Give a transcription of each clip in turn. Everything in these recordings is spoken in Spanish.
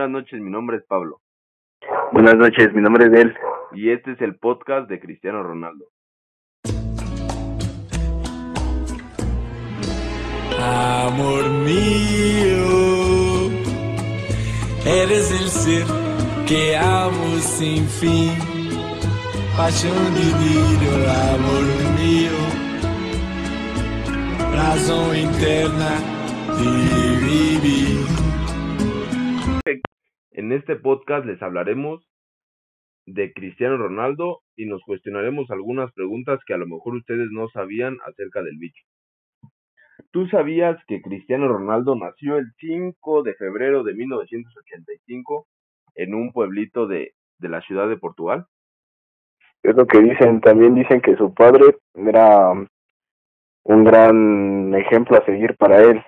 Buenas noches, mi nombre es Pablo. Buenas noches, mi nombre es Del. Y este es el podcast de Cristiano Ronaldo. Amor mío, eres el ser que amo sin fin. Pasión divina, amor mío, razón interna de vivir. En este podcast les hablaremos de Cristiano Ronaldo y nos cuestionaremos algunas preguntas que a lo mejor ustedes no sabían acerca del bicho. ¿Tú sabías que Cristiano Ronaldo nació el 5 de febrero de 1985 en un pueblito de, de la ciudad de Portugal? Es lo que dicen, también dicen que su padre era un gran ejemplo a seguir para él,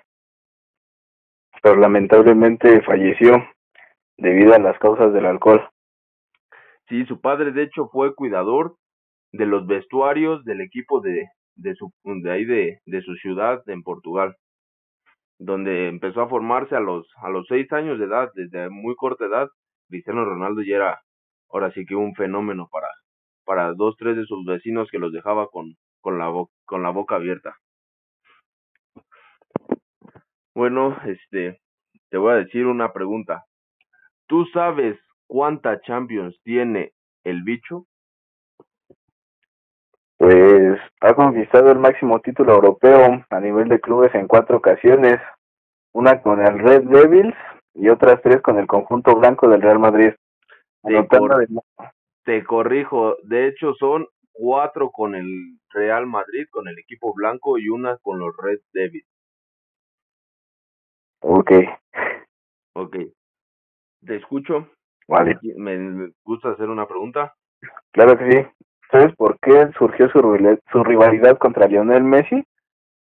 pero lamentablemente falleció debido a las causas del alcohol. Sí, su padre de hecho fue cuidador de los vestuarios del equipo de, de, su, de ahí de, de su ciudad en Portugal, donde empezó a formarse a los, a los seis años de edad, desde muy corta edad, Cristiano Ronaldo ya era ahora sí que un fenómeno para, para dos, tres de sus vecinos que los dejaba con, con, la, con la boca abierta. Bueno, este, te voy a decir una pregunta. ¿Tú sabes cuánta Champions tiene el bicho? Pues ha conquistado el máximo título europeo a nivel de clubes en cuatro ocasiones, una con el Red Devils y otras tres con el conjunto blanco del Real Madrid. Te, cor te corrijo, de hecho son cuatro con el Real Madrid, con el equipo blanco y una con los Red Devils. Ok. Ok. Te escucho. Vale. Me gusta hacer una pregunta. Claro que sí. ¿Sabes por qué surgió su, su rivalidad contra Lionel Messi?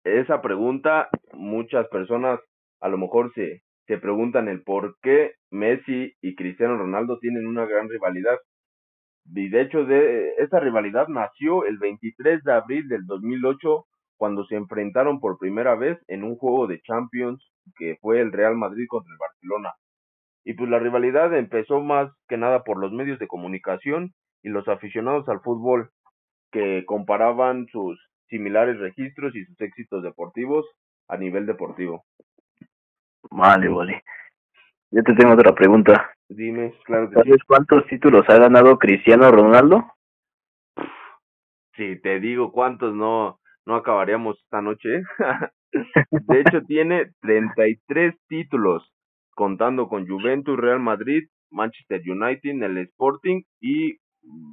Esa pregunta, muchas personas a lo mejor se, se preguntan el por qué Messi y Cristiano Ronaldo tienen una gran rivalidad. Y de hecho, de, esa rivalidad nació el 23 de abril del 2008 cuando se enfrentaron por primera vez en un juego de Champions que fue el Real Madrid contra el Barcelona. Y pues la rivalidad empezó más que nada por los medios de comunicación y los aficionados al fútbol que comparaban sus similares registros y sus éxitos deportivos a nivel deportivo. Vale, vale. Yo te tengo otra pregunta. Dime, claro que ¿Sabes cuántos títulos ha ganado Cristiano Ronaldo? Si te digo cuántos no no acabaríamos esta noche. de hecho tiene 33 títulos contando con Juventus, Real Madrid, Manchester United, el Sporting y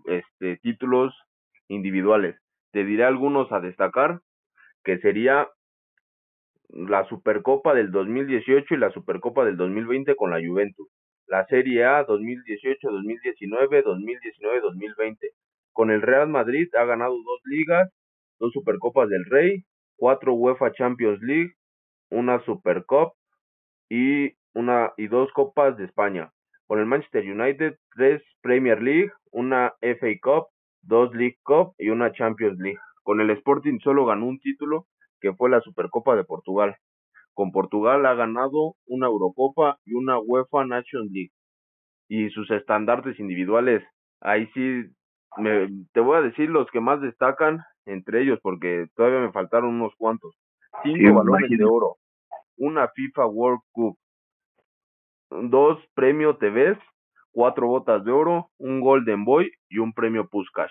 este títulos individuales. Te diré algunos a destacar, que sería la Supercopa del 2018 y la Supercopa del 2020 con la Juventus, la Serie A 2018, 2019, 2019, 2020. Con el Real Madrid ha ganado dos ligas, dos Supercopas del Rey, cuatro UEFA Champions League, una Supercop y una y dos Copas de España. Con el Manchester United, tres Premier League, una FA Cup, dos League Cup y una Champions League. Con el Sporting solo ganó un título, que fue la Supercopa de Portugal. Con Portugal ha ganado una Eurocopa y una UEFA Nations League. Y sus estandartes individuales, ahí sí, me, te voy a decir los que más destacan entre ellos, porque todavía me faltaron unos cuantos. Cinco Sí, balones de oro, una FIFA World Cup, dos premios TVs, cuatro botas de oro, un Golden Boy y un premio Puskás.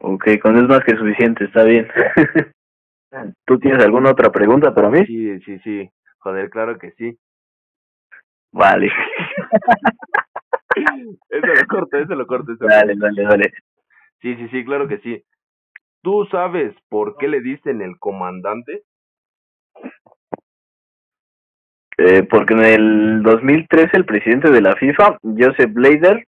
Ok, con eso es más que suficiente, está bien. ¿Tú tienes alguna otra pregunta para mí? Sí, sí, sí. Joder, claro que sí. Vale. Eso lo corto, eso lo corto. Eso lo dale, dale, dale. Sí, sí, sí, claro que sí. ¿Tú sabes por qué le dicen el comandante? Eh, porque en el 2013 el presidente de la FIFA, Joseph Blader,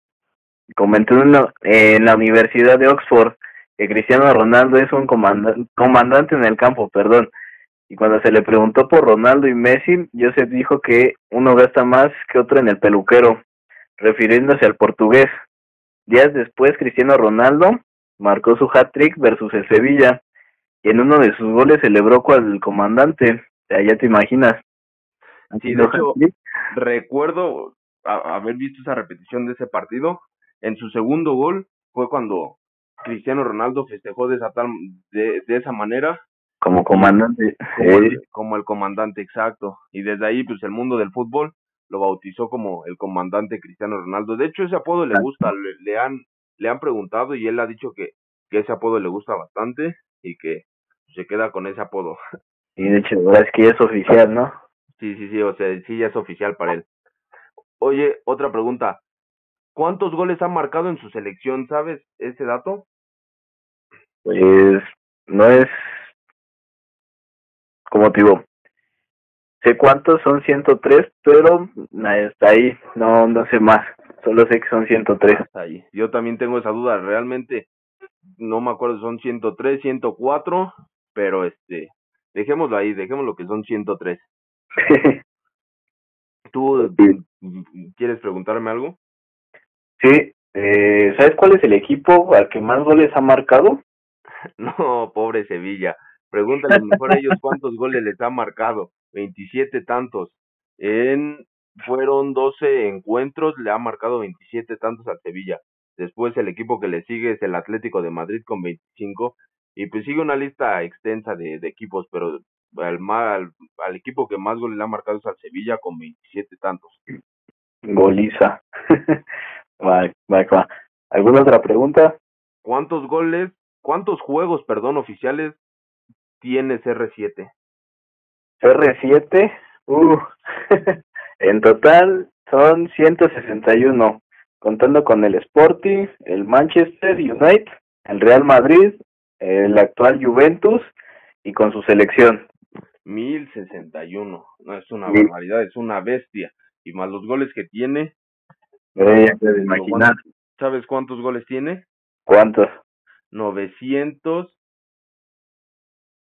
comentó en la, Universidad de Oxford que Cristiano Ronaldo es un comanda- comandante en el campo, perdón. Y cuando se le preguntó por Ronaldo y Messi, Joseph dijo que uno gasta más que otro en el peluquero, refiriéndose al portugués. Días después, Cristiano Ronaldo marcó su hat-trick versus el Sevilla y en uno de sus goles celebró cual el comandante. Ya te imaginas. Sí, de hecho, recuerdo haber visto esa repetición de ese partido. En su segundo gol fue cuando Cristiano Ronaldo festejó de esa, tal, de, de esa manera. Como comandante. Como el, como el comandante, exacto. Y desde ahí, pues el mundo del fútbol lo bautizó como el comandante Cristiano Ronaldo. De hecho, ese apodo le gusta, le, han, le han preguntado y él ha dicho que, que ese apodo le gusta bastante y que se queda con ese apodo. Y de hecho, es que es oficial, ¿no? Sí, sí, sí, o sea, sí ya es oficial para él. Oye, otra pregunta. ¿Cuántos goles ha marcado en su selección? ¿Sabes ese dato? Pues no es, como te digo, sé cuántos son 103, pero está ahí, no, no sé más, solo sé que son 103. Ahí. Yo también tengo esa duda, realmente no me acuerdo, son 103, 104, pero este, dejémoslo ahí, dejémoslo que son 103. ¿Tú quieres preguntarme algo? Sí, eh, ¿sabes cuál es el equipo al que más goles ha marcado? No, pobre Sevilla. Pregúntale mejor a ellos cuántos goles les ha marcado. 27 tantos. En fueron 12 encuentros, le ha marcado 27 tantos al Sevilla. Después el equipo que le sigue es el Atlético de Madrid con 25 y pues sigue una lista extensa de, de equipos, pero al, al, al, equipo que más goles le ha marcado es al Sevilla con 27 tantos. Goliza. va, va, ¿Alguna otra pregunta? ¿Cuántos goles ¿Cuántos juegos, perdón, oficiales tiene CR7? CR7, uh, en total son 161, contando con el Sporting, el Manchester United, el Real Madrid, el actual Juventus y con su selección. 1061, no es una barbaridad, es una bestia. Y más los goles que tiene. Eh, imaginar. ¿Sabes cuántos goles tiene? ¿Cuántos? 900,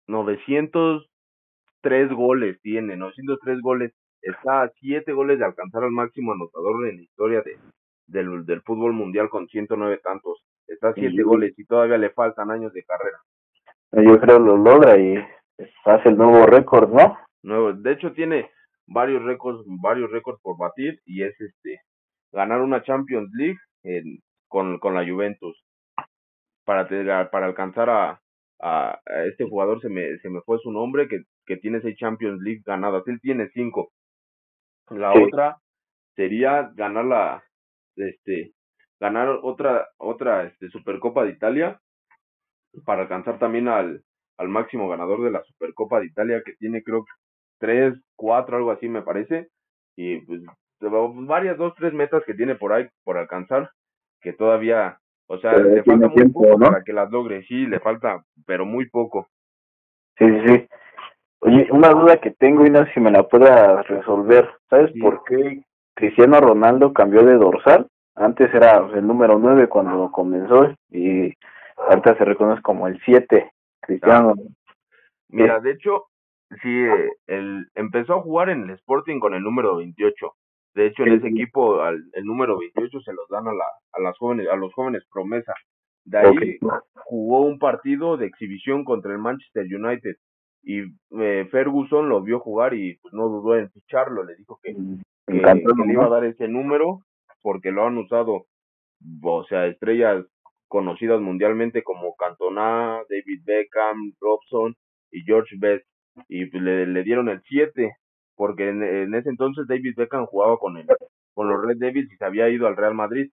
903 goles tiene, 903 goles, está a 7 goles de alcanzar al máximo anotador en la historia de, del, del fútbol mundial con 109 tantos, está a 7 goles y todavía le faltan años de carrera. Yo creo lo logra y hace el nuevo récord, ¿no? Nuevo, de hecho tiene varios récords, varios récords por batir y es este ganar una Champions League en, con, con la Juventus, para, para alcanzar a, a, este jugador, se me, se me fue su nombre, que, que tiene seis Champions League ganadas. Él tiene cinco. La otra sería ganar la, este, ganar otra, otra este, Supercopa de Italia para alcanzar también al, al máximo ganador de la Supercopa de Italia que tiene creo tres, cuatro, algo así me parece. Y pues varias, dos, tres metas que tiene por ahí por alcanzar que todavía o sea, le falta muy poco para que las logre, sí, le falta, pero muy poco. Sí, sí, sí. Oye, una duda que tengo y no sé si me la pueda resolver. ¿Sabes por qué Cristiano Ronaldo cambió de dorsal? Antes era el número 9 cuando comenzó y ahorita se reconoce como el 7, Cristiano. Mira, de hecho, sí, él empezó a jugar en el Sporting con el número 28 de hecho, en ese equipo al, el número 28 se los dan a, la, a, las jóvenes, a los jóvenes promesa. De ahí jugó un partido de exhibición contra el Manchester United y eh, Ferguson lo vio jugar y pues, no dudó en ficharlo. Le dijo que, mm, que, le iba a dar ese número porque lo han usado, o sea, estrellas conocidas mundialmente como Cantona, David Beckham, Robson y George Best. Y pues, le, le dieron el 7 porque en, ese entonces David Beckham jugaba con el, con los Red Devils y se había ido al Real Madrid.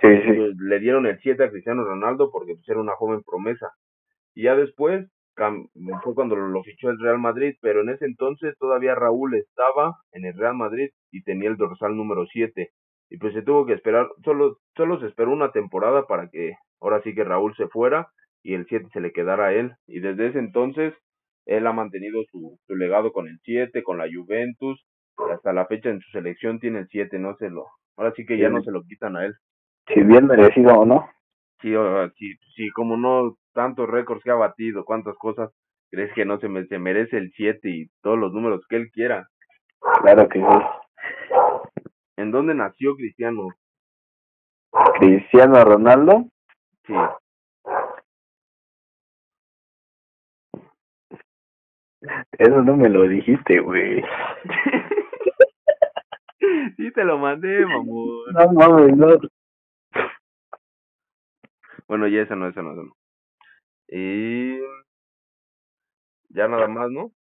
Sí, sí. Pues, le dieron el 7 a Cristiano Ronaldo porque pues, era una joven promesa. Y ya después fue cuando lo fichó el Real Madrid, pero en ese entonces todavía Raúl estaba en el Real Madrid y tenía el dorsal número 7. Y pues se tuvo que esperar, solo, solo se esperó una temporada para que ahora sí que Raúl se fuera y el 7 se le quedara a él. Y desde ese entonces él ha mantenido su, su legado con el 7, con la Juventus, y hasta la fecha en su selección tiene el 7, no se lo, ahora sí que ya no se lo quitan a él. Si bien merecido o no. Sí, sí, sí, como no, tantos récords que ha batido, cuántas cosas, crees que no se, me, se merece el 7 y todos los números que él quiera. Claro que sí. ¿En dónde nació Cristiano? Cristiano Ronaldo. Sí. Eso no me lo dijiste, güey. te lo mandé, mamón. No mames, no. Bueno, ya esa no, esa no, esa no. Y ya nada más, ¿no?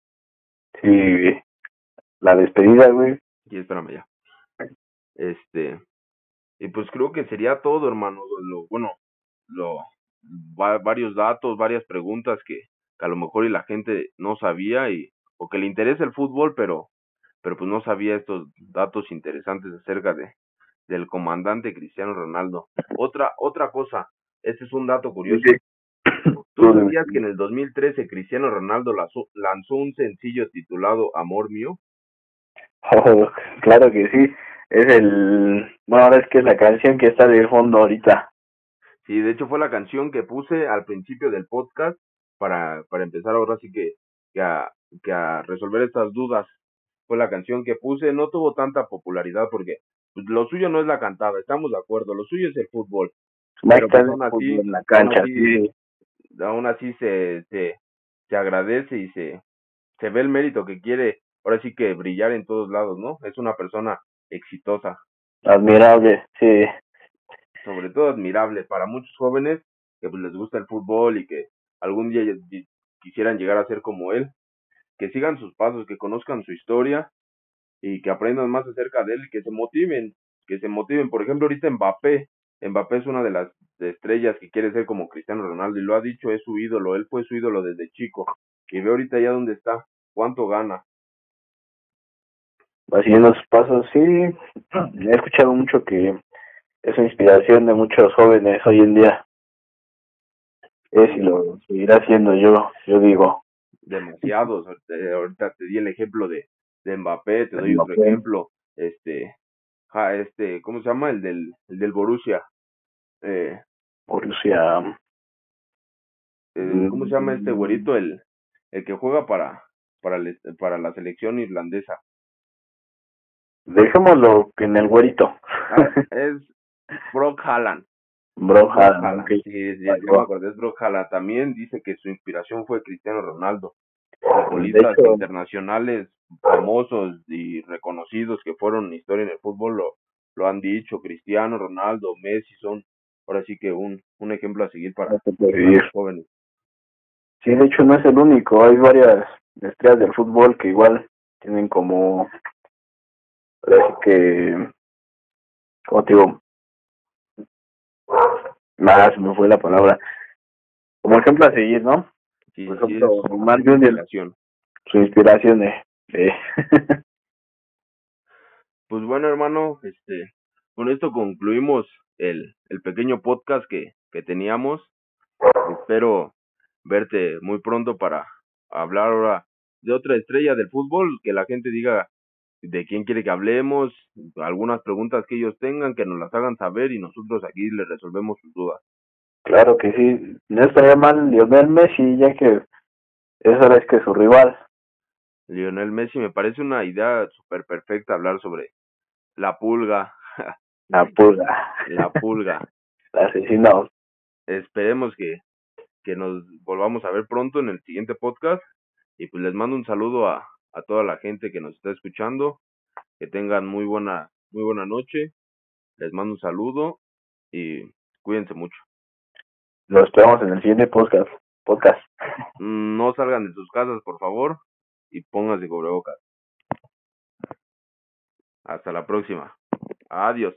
Sí, güey. La despedida, güey. Y espérame ya. Este, y pues creo que sería todo, hermano. Lo, bueno, lo, va- varios datos, varias preguntas que, que a lo mejor y la gente no sabía y o que le interesa el fútbol, pero pero pues no sabía estos datos interesantes acerca de del comandante Cristiano Ronaldo. Otra otra cosa, este es un dato curioso. ¿Tú sabías que en el 2013 Cristiano Ronaldo lanzó, lanzó un sencillo titulado Amor mío? Oh, claro que sí. Es el. Bueno, ahora es que es la canción que está de fondo ahorita. Sí, de hecho fue la canción que puse al principio del podcast para, para empezar ahora sí que, que, a, que a resolver estas dudas. Fue la canción que puse, no tuvo tanta popularidad porque pues, lo suyo no es la cantada, estamos de acuerdo, lo suyo es el fútbol. Pero, pues, aún así- en la aún cancha, así- sí. Aún así se, se, se agradece y se, se ve el mérito que quiere ahora sí que brillar en todos lados, ¿no? Es una persona exitosa. Admirable, sí. sobre todo admirable para muchos jóvenes que pues, les gusta el fútbol y que algún día quisieran llegar a ser como él, que sigan sus pasos, que conozcan su historia y que aprendan más acerca de él y que se motiven, que se motiven. Por ejemplo, ahorita Mbappé, Mbappé es una de las estrellas que quiere ser como Cristiano Ronaldo y lo ha dicho, es su ídolo, él fue su ídolo desde chico y ve ahorita ya dónde está, cuánto gana. Va siguiendo sus pasos, sí. He escuchado mucho que es una inspiración de muchos jóvenes hoy en día. Es y lo seguirá haciendo yo, yo digo. demasiados. Ahorita- te di el ejemplo de, de Mbappé, te doy otro ejemplo, este, ja, este, ¿cómo se llama? El del, el del Borussia. Eh, Borussia. eh, ¿Cómo se llama este güerito? El, el que juega para, para, el- para la selección irlandesa. Dejémoslo en el güerito. Ah, es Brock Haaland. Bro, Brock ah, Haaland. ok. Sí, me acordé, es Brock Haaland. También dice que su inspiración fue Cristiano Ronaldo. De Futbolistas hecho, internacionales famosos y reconocidos que fueron historia en el fútbol lo, lo han dicho. Cristiano Ronaldo, Messi son ahora sí que un, un ejemplo a seguir para, los jóvenes. Sí, de hecho no es el único. Hay varias estrellas del fútbol que igual tienen como, parece que, ¿cómo te digo? Nada, se me fue la palabra. Como ejemplo a seguir, ¿no? Sí, Por ejemplo, Junior, su inspiración de... de Pues bueno, hermano, este, con esto concluimos el, el pequeño podcast que, que teníamos. Espero verte muy pronto para hablar ahora de otra estrella del fútbol, que la gente diga de quién quiere que hablemos, algunas preguntas que ellos tengan, que nos las hagan saber y nosotros aquí les resolvemos sus dudas. claro que sí. No estaría mal Lionel Messi, ya que esa vez que su rival. Lionel Messi me parece una idea súper perfecta hablar sobre la pulga, La pulga. la pulga. La asesino. esperemos que, que nos volvamos a ver pronto en el siguiente podcast. Y pues les mando un saludo a, a toda la gente que nos está escuchando. Que tengan muy buena, muy buena noche. Les mando un saludo y cuídense mucho. Lo esperamos en el siguiente podcast. podcast. Mm, No salgan de sus casas, por favor, y pónganse cubrebocas. Hasta la próxima. Adiós.